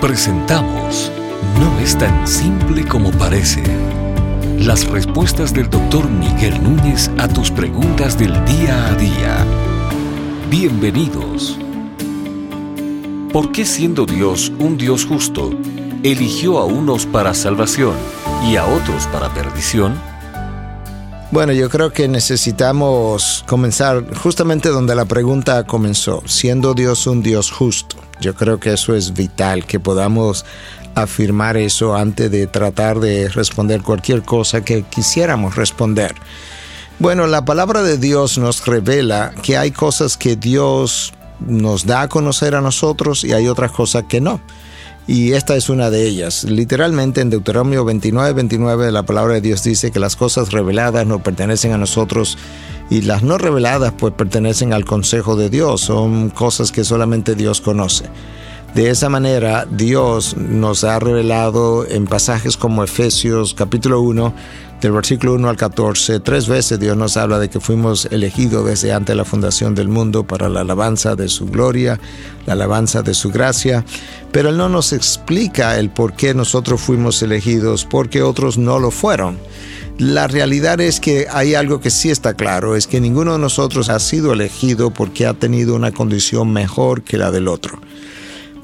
Presentamos No es tan simple como parece. Las respuestas del doctor Miguel Núñez a tus preguntas del día a día. Bienvenidos. ¿Por qué siendo Dios un Dios justo, eligió a unos para salvación y a otros para perdición? Bueno, yo creo que necesitamos comenzar justamente donde la pregunta comenzó, siendo Dios un Dios justo. Yo creo que eso es vital, que podamos afirmar eso antes de tratar de responder cualquier cosa que quisiéramos responder. Bueno, la palabra de Dios nos revela que hay cosas que Dios nos da a conocer a nosotros y hay otras cosas que no. Y esta es una de ellas. Literalmente en Deuteronomio 29, 29 la palabra de Dios dice que las cosas reveladas no pertenecen a nosotros y las no reveladas pues pertenecen al consejo de Dios. Son cosas que solamente Dios conoce. De esa manera, Dios nos ha revelado en pasajes como Efesios capítulo 1, del versículo 1 al 14, tres veces Dios nos habla de que fuimos elegidos desde antes de la fundación del mundo para la alabanza de su gloria, la alabanza de su gracia, pero Él no nos explica el por qué nosotros fuimos elegidos, porque otros no lo fueron. La realidad es que hay algo que sí está claro, es que ninguno de nosotros ha sido elegido porque ha tenido una condición mejor que la del otro.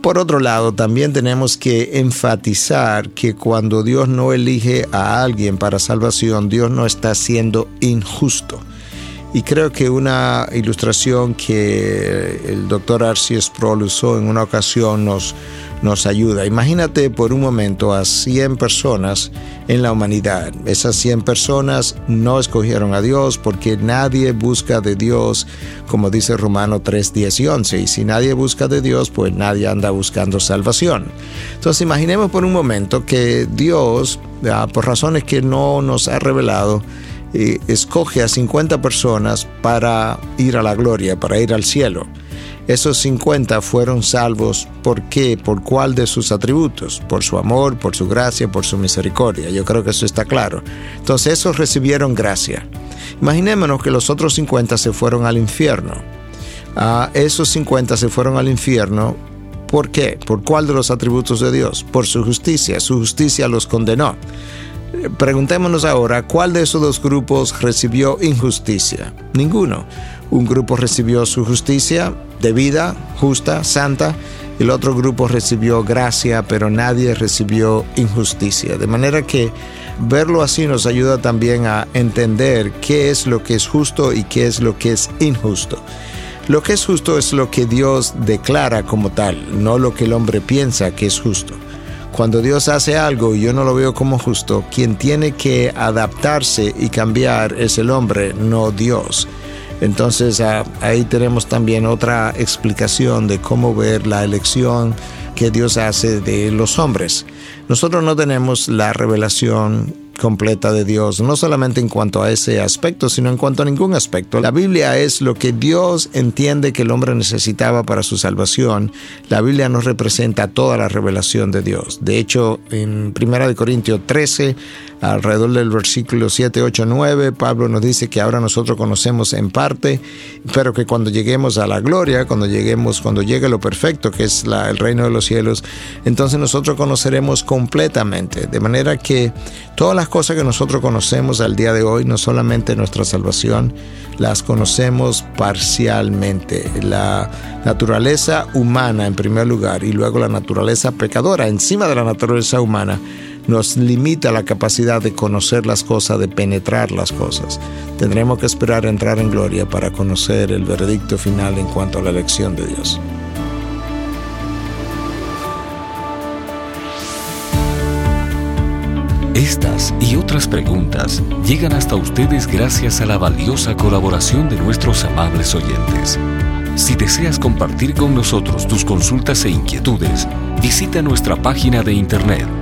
Por otro lado, también tenemos que enfatizar que cuando Dios no elige a alguien para salvación, Dios no está siendo injusto. Y creo que una ilustración que el doctor Arceus Sproul usó en una ocasión nos, nos ayuda. Imagínate por un momento a 100 personas en la humanidad. Esas 100 personas no escogieron a Dios porque nadie busca de Dios, como dice Romano 3, 10 y 11. Y si nadie busca de Dios, pues nadie anda buscando salvación. Entonces imaginemos por un momento que Dios, ah, por razones que no nos ha revelado, eh, escoge a 50 personas para ir a la gloria, para ir al cielo. Esos 50 fueron salvos, ¿por qué? ¿Por cuál de sus atributos? Por su amor, por su gracia, por su misericordia. Yo creo que eso está claro. Entonces esos recibieron gracia. Imaginémonos que los otros 50 se fueron al infierno. Ah, esos 50 se fueron al infierno. ¿Por qué? ¿Por cuál de los atributos de Dios? Por su justicia. Su justicia los condenó. Preguntémonos ahora, ¿cuál de esos dos grupos recibió injusticia? Ninguno. Un grupo recibió su justicia debida, justa, santa, el otro grupo recibió gracia, pero nadie recibió injusticia. De manera que verlo así nos ayuda también a entender qué es lo que es justo y qué es lo que es injusto. Lo que es justo es lo que Dios declara como tal, no lo que el hombre piensa que es justo. Cuando Dios hace algo y yo no lo veo como justo, quien tiene que adaptarse y cambiar es el hombre, no Dios. Entonces ah, ahí tenemos también otra explicación de cómo ver la elección que Dios hace de los hombres. Nosotros no tenemos la revelación completa de Dios, no solamente en cuanto a ese aspecto, sino en cuanto a ningún aspecto. La Biblia es lo que Dios entiende que el hombre necesitaba para su salvación. La Biblia nos representa toda la revelación de Dios. De hecho, en 1 Corintios 13, alrededor del versículo 7, 8, 9, Pablo nos dice que ahora nosotros conocemos en parte, pero que cuando lleguemos a la gloria, cuando lleguemos, cuando llegue lo perfecto, que es el reino de los cielos, entonces nosotros conoceremos completamente. De manera que todas las cosas que nosotros conocemos al día de hoy, no solamente nuestra salvación, las conocemos parcialmente. La naturaleza humana en primer lugar y luego la naturaleza pecadora encima de la naturaleza humana nos limita la capacidad de conocer las cosas, de penetrar las cosas. Tendremos que esperar a entrar en gloria para conocer el veredicto final en cuanto a la elección de Dios. Estas y otras preguntas llegan hasta ustedes gracias a la valiosa colaboración de nuestros amables oyentes. Si deseas compartir con nosotros tus consultas e inquietudes, visita nuestra página de internet